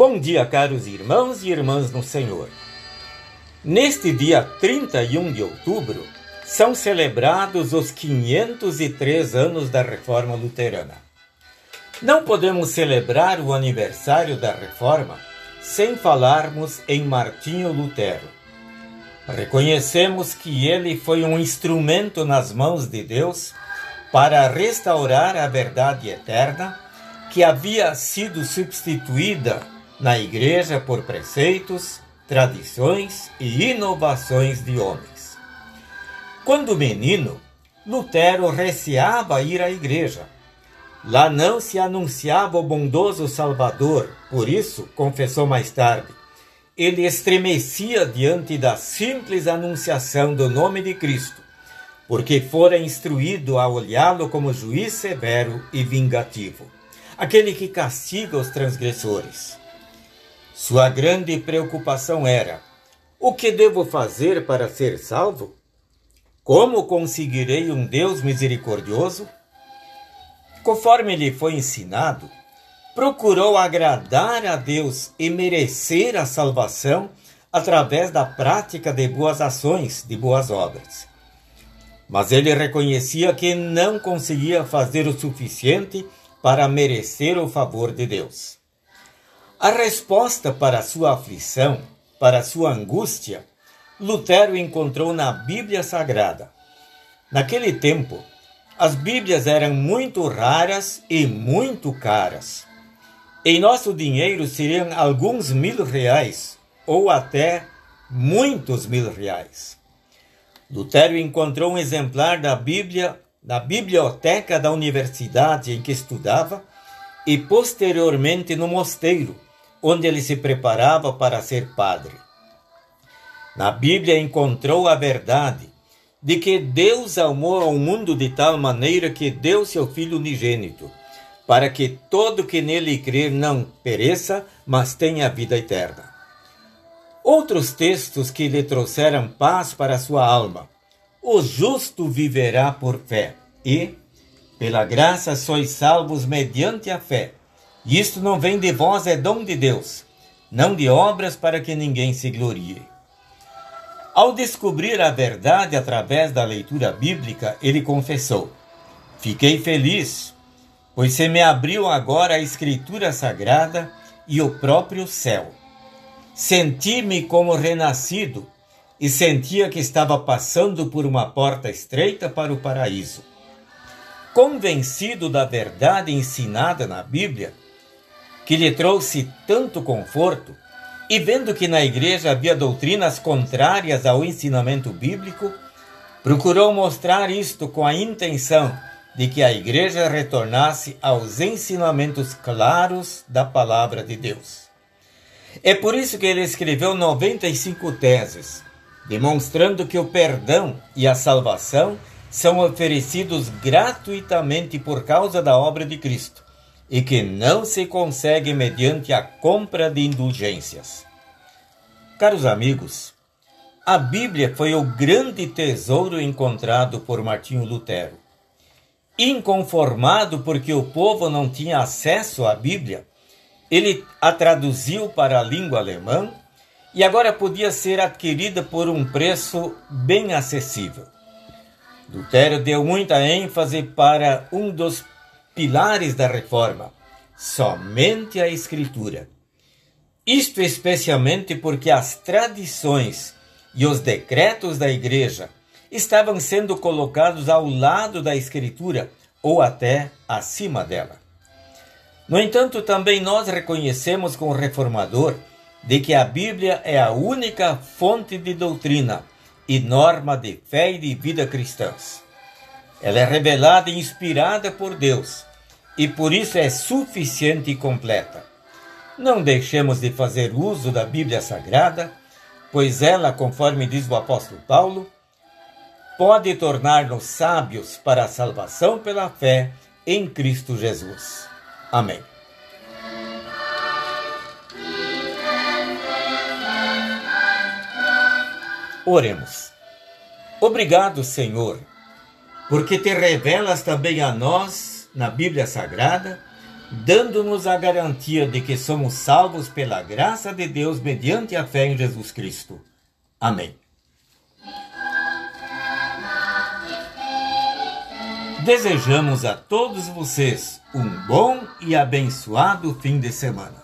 Bom dia, caros irmãos e irmãs no Senhor. Neste dia 31 de outubro, são celebrados os 503 anos da Reforma Luterana. Não podemos celebrar o aniversário da Reforma sem falarmos em Martinho Lutero. Reconhecemos que ele foi um instrumento nas mãos de Deus para restaurar a verdade eterna que havia sido substituída na igreja por preceitos, tradições e inovações de homens. Quando menino, Lutero receava ir à igreja. Lá não se anunciava o bondoso Salvador, por isso, confessou mais tarde, ele estremecia diante da simples anunciação do nome de Cristo, porque fora instruído a olhá-lo como juiz severo e vingativo, aquele que castiga os transgressores. Sua grande preocupação era: o que devo fazer para ser salvo? Como conseguirei um Deus misericordioso? Conforme lhe foi ensinado, procurou agradar a Deus e merecer a salvação através da prática de boas ações, de boas obras. Mas ele reconhecia que não conseguia fazer o suficiente para merecer o favor de Deus. A resposta para sua aflição, para sua angústia, Lutero encontrou na Bíblia Sagrada. Naquele tempo, as Bíblias eram muito raras e muito caras. Em nosso dinheiro seriam alguns mil reais ou até muitos mil reais. Lutero encontrou um exemplar da Bíblia na biblioteca da universidade em que estudava e posteriormente no mosteiro onde ele se preparava para ser padre. Na Bíblia encontrou a verdade de que Deus amou ao mundo de tal maneira que deu seu Filho unigênito, para que todo que nele crer não pereça, mas tenha vida eterna. Outros textos que lhe trouxeram paz para sua alma. O justo viverá por fé, e, pela graça, sois salvos mediante a fé. Isto não vem de vós, é dom de Deus, não de obras para que ninguém se glorie. Ao descobrir a verdade através da leitura bíblica, ele confessou: Fiquei feliz, pois se me abriu agora a Escritura Sagrada e o próprio céu. Senti-me como renascido e sentia que estava passando por uma porta estreita para o paraíso. Convencido da verdade ensinada na Bíblia, que lhe trouxe tanto conforto, e vendo que na igreja havia doutrinas contrárias ao ensinamento bíblico, procurou mostrar isto com a intenção de que a igreja retornasse aos ensinamentos claros da palavra de Deus. É por isso que ele escreveu 95 teses, demonstrando que o perdão e a salvação são oferecidos gratuitamente por causa da obra de Cristo e que não se consegue mediante a compra de indulgências. Caros amigos, a Bíblia foi o grande tesouro encontrado por Martinho Lutero. Inconformado porque o povo não tinha acesso à Bíblia, ele a traduziu para a língua alemã e agora podia ser adquirida por um preço bem acessível. Lutero deu muita ênfase para um dos pilares da reforma, somente a Escritura. Isto especialmente porque as tradições e os decretos da Igreja estavam sendo colocados ao lado da Escritura ou até acima dela. No entanto, também nós reconhecemos com o reformador de que a Bíblia é a única fonte de doutrina e norma de fé e de vida cristãs. Ela é revelada e inspirada por Deus e por isso é suficiente e completa. Não deixemos de fazer uso da Bíblia Sagrada, pois ela, conforme diz o apóstolo Paulo, pode tornar-nos sábios para a salvação pela fé em Cristo Jesus. Amém. Oremos. Obrigado, Senhor, porque te revelas também a nós na Bíblia Sagrada dando-nos a garantia de que somos salvos pela graça de Deus mediante a fé em Jesus Cristo. Amém. Desejamos a todos vocês um bom e abençoado fim de semana.